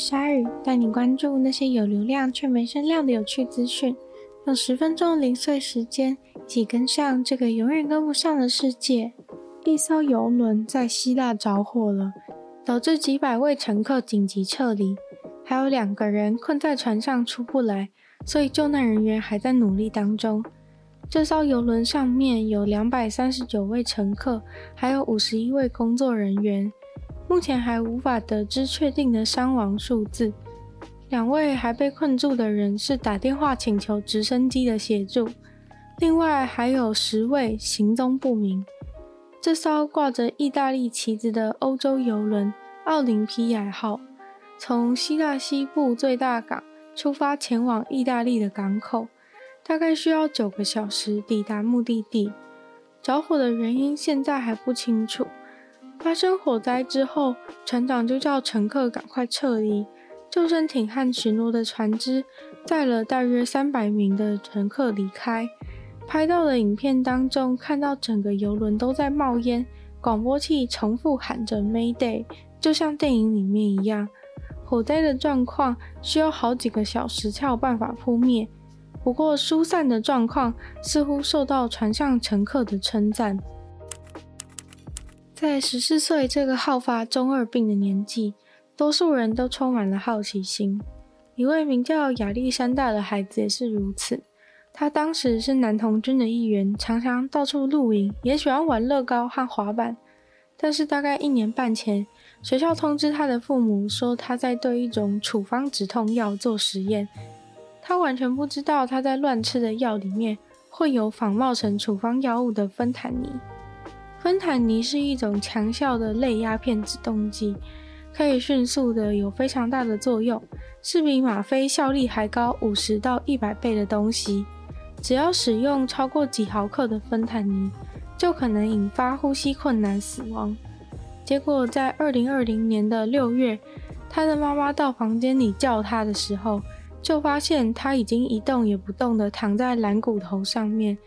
鲨鱼，带你关注那些有流量却没声量的有趣资讯。用十分钟零碎时间，一起跟上这个永远跟不上的世界。一艘游轮在希腊着火了。导致几百位乘客紧急撤离，还有两个人困在船上出不来，所以救难人员还在努力当中。这艘游轮上面有两百三十九位乘客，还有五十一位工作人员，目前还无法得知确定的伤亡数字。两位还被困住的人是打电话请求直升机的协助，另外还有十位行踪不明。这艘挂着意大利旗子的欧洲邮轮“奥林匹亚号”从希腊西部最大港出发，前往意大利的港口，大概需要九个小时抵达目的地。着火的原因现在还不清楚。发生火灾之后，船长就叫乘客赶快撤离，救生艇和巡逻的船只载了大约三百名的乘客离开。拍到的影片当中，看到整个游轮都在冒烟，广播器重复喊着 “Mayday”，就像电影里面一样。火灾的状况需要好几个小时才有办法扑灭，不过疏散的状况似乎受到船上乘客的称赞。在十四岁这个好发中二病的年纪，多数人都充满了好奇心。一位名叫亚历山大的孩子也是如此。他当时是男童军的一员，常常到处露营，也喜欢玩乐高和滑板。但是大概一年半前，学校通知他的父母说他在对一种处方止痛药做实验。他完全不知道他在乱吃的药里面会有仿冒成处方药物的芬坦尼。芬坦尼是一种强效的类鸦片止痛剂，可以迅速的有非常大的作用，是比吗啡效力还高五十到一百倍的东西。只要使用超过几毫克的芬坦尼，就可能引发呼吸困难、死亡。结果在二零二零年的六月，他的妈妈到房间里叫他的时候，就发现他已经一动也不动地躺在蓝骨头上面，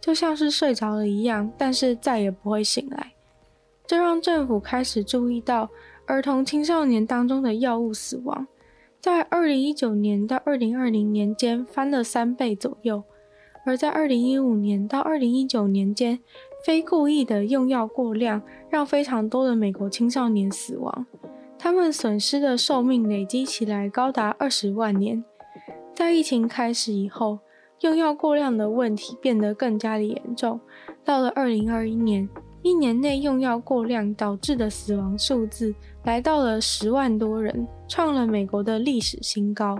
就像是睡着了一样，但是再也不会醒来。这让政府开始注意到儿童青少年当中的药物死亡，在二零一九年到二零二零年间翻了三倍左右。而在二零一五年到二零一九年间，非故意的用药过量让非常多的美国青少年死亡，他们损失的寿命累积起来高达二十万年。在疫情开始以后，用药过量的问题变得更加的严重。到了二零二一年，一年内用药过量导致的死亡数字来到了十万多人，创了美国的历史新高。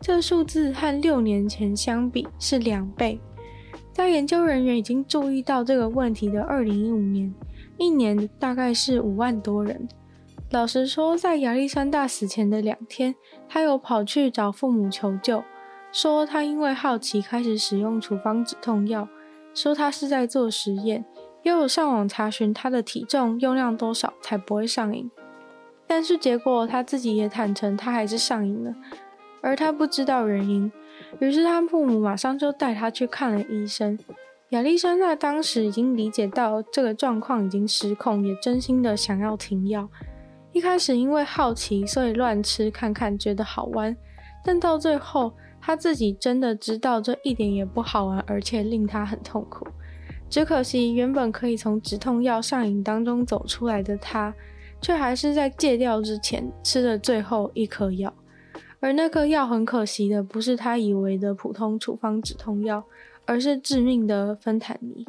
这数字和六年前相比是两倍。在研究人员已经注意到这个问题的二零一五年，一年大概是五万多人。老实说，在亚历山大死前的两天，他有跑去找父母求救，说他因为好奇开始使用处方止痛药，说他是在做实验，又有上网查询他的体重、用量多少才不会上瘾。但是结果他自己也坦诚，他还是上瘾了。而他不知道原因，于是他父母马上就带他去看了医生。亚历山大当时已经理解到这个状况已经失控，也真心的想要停药。一开始因为好奇，所以乱吃看看，觉得好玩。但到最后，他自己真的知道这一点也不好玩，而且令他很痛苦。只可惜，原本可以从止痛药上瘾当中走出来的他，却还是在戒掉之前吃了最后一颗药。而那颗药很可惜的不是他以为的普通处方止痛药，而是致命的芬坦尼。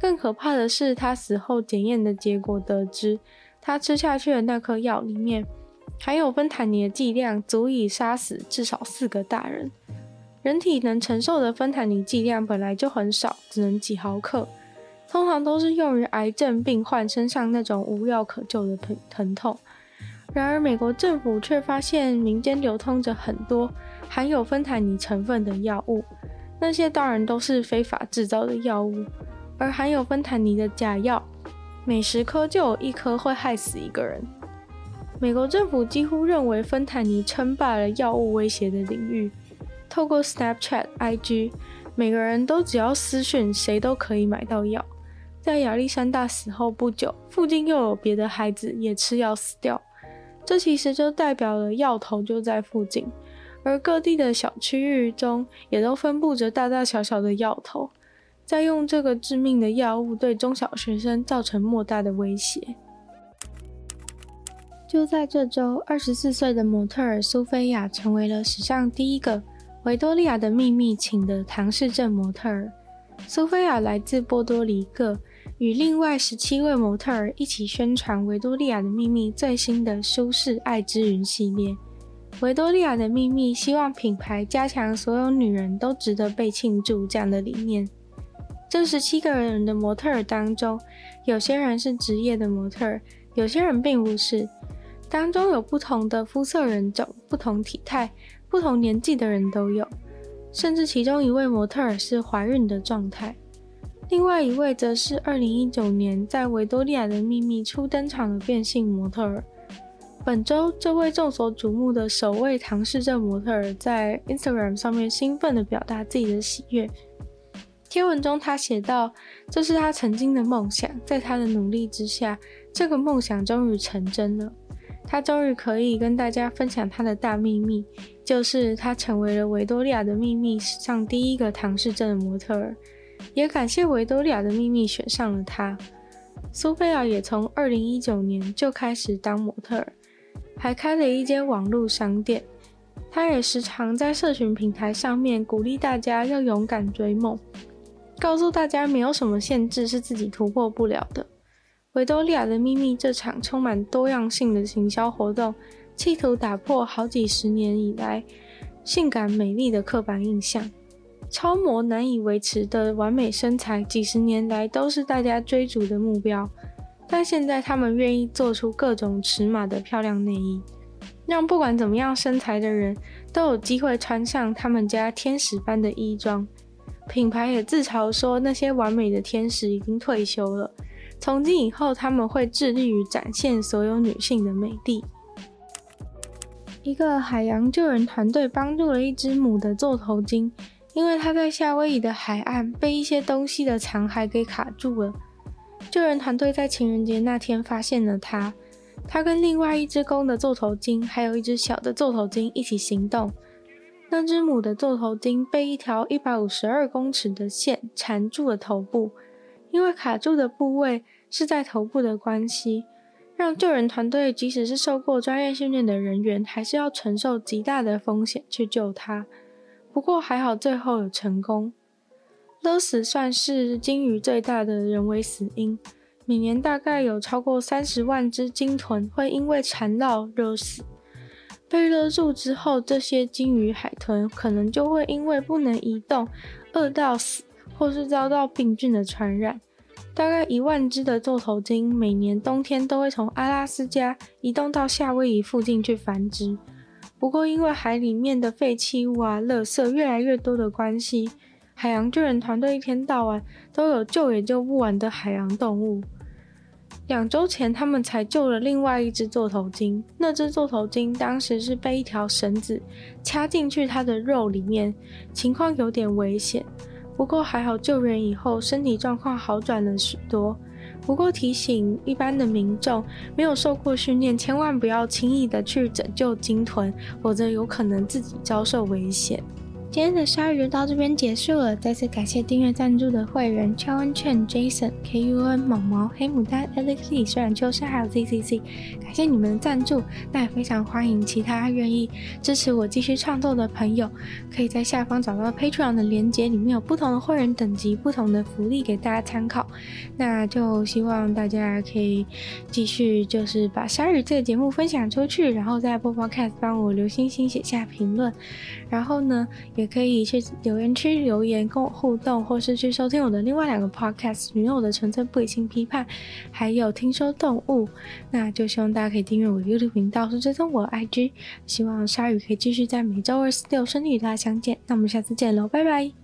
更可怕的是，他死后检验的结果得知，他吃下去的那颗药里面含有芬坦尼的剂量足以杀死至少四个大人。人体能承受的芬坦尼剂量本来就很少，只能几毫克。通常都是用于癌症病患身上那种无药可救的疼疼痛。然而，美国政府却发现民间流通着很多含有芬坦尼成分的药物，那些当然都是非法制造的药物。而含有芬坦尼的假药，每十颗就有一颗会害死一个人。美国政府几乎认为芬太尼称霸了药物威胁的领域。透过 Snapchat、IG，每个人都只要私讯，谁都可以买到药。在亚历山大死后不久，附近又有别的孩子也吃药死掉。这其实就代表了药头就在附近，而各地的小区域中也都分布着大大小小的药头，在用这个致命的药物对中小学生造成莫大的威胁。就在这周，二十四岁的模特儿苏菲亚成为了史上第一个维多利亚的秘密请的唐氏症模特儿。苏菲亚来自波多黎各。与另外十七位模特儿一起宣传《维多利亚的秘密》最新的舒适爱之云系列。维多利亚的秘密希望品牌加强所有女人都值得被庆祝这样的理念。这十七个人的模特儿当中，有些人是职业的模特儿，有些人并不是。当中有不同的肤色人种、不同体态、不同年纪的人都有，甚至其中一位模特儿是怀孕的状态。另外一位则是二零一九年在维多利亚的秘密初登场的变性模特儿。本周，这位众所瞩目的首位唐氏症模特儿在 Instagram 上面兴奋地表达自己的喜悦。贴文中，他写道：“这是他曾经的梦想，在他的努力之下，这个梦想终于成真了。他终于可以跟大家分享他的大秘密，就是他成为了维多利亚的秘密史上第一个唐氏症的模特儿。”也感谢维多利亚的秘密选上了他。苏菲亚也从二零一九年就开始当模特儿，还开了一间网络商店。他也时常在社群平台上面鼓励大家要勇敢追梦，告诉大家没有什么限制是自己突破不了的。维多利亚的秘密这场充满多样性的行销活动，企图打破好几十年以来性感美丽的刻板印象。超模难以维持的完美身材，几十年来都是大家追逐的目标。但现在，他们愿意做出各种尺码的漂亮内衣，让不管怎么样身材的人都有机会穿上他们家天使般的衣装。品牌也自嘲说，那些完美的天使已经退休了，从今以后他们会致力于展现所有女性的美丽。一个海洋救援团队帮助了一只母的座头鲸。因为它在夏威夷的海岸被一些东西的残骸给卡住了，救援团队在情人节那天发现了它。它跟另外一只公的座头鲸，还有一只小的座头鲸一起行动。那只母的座头鲸被一条一百五十二公尺的线缠住了头部，因为卡住的部位是在头部的关系，让救援团队即使是受过专业训练的人员，还是要承受极大的风险去救他。不过还好，最后有成功。勒死算是鲸鱼最大的人为死因，每年大概有超过三十万只鲸豚会因为缠绕勒死。被勒住之后，这些鲸鱼海豚可能就会因为不能移动，饿到死，或是遭到病菌的传染。大概一万只的座头鲸每年冬天都会从阿拉斯加移动到夏威夷附近去繁殖。不过，因为海里面的废弃物啊、垃圾越来越多的关系，海洋救援团队一天到晚都有救也救不完的海洋动物。两周前，他们才救了另外一只座头鲸。那只座头鲸当时是被一条绳子掐进去它的肉里面，情况有点危险。不过还好，救援以后身体状况好转了许多。不过提醒一般的民众，没有受过训练，千万不要轻易的去拯救鲸豚，否则有可能自己遭受危险。今天的鲨鱼就到这边结束了，再次感谢订阅赞助的会员乔恩、陈、Jason、KUN、毛毛、黑牡丹、Alexy、虽然秋山还有 ZCC，感谢你们的赞助。那也非常欢迎其他愿意支持我继续创作的朋友，可以在下方找到 Patreon 的链接，里面有不同的会员等级、不同的福利给大家参考。那就希望大家可以继续就是把鲨鱼这个节目分享出去，然后在播放 Cast 帮我留星星、写下评论，然后呢。也可以去留言区留言跟我互动，或是去收听我的另外两个 podcast《女友的纯粹不理性批判》，还有听说动物。那就希望大家可以订阅我的 YouTube 频道，是追踪我的 IG。希望鲨鱼可以继续在每周二、四、六顺利与大家相见。那我们下次见喽，拜拜。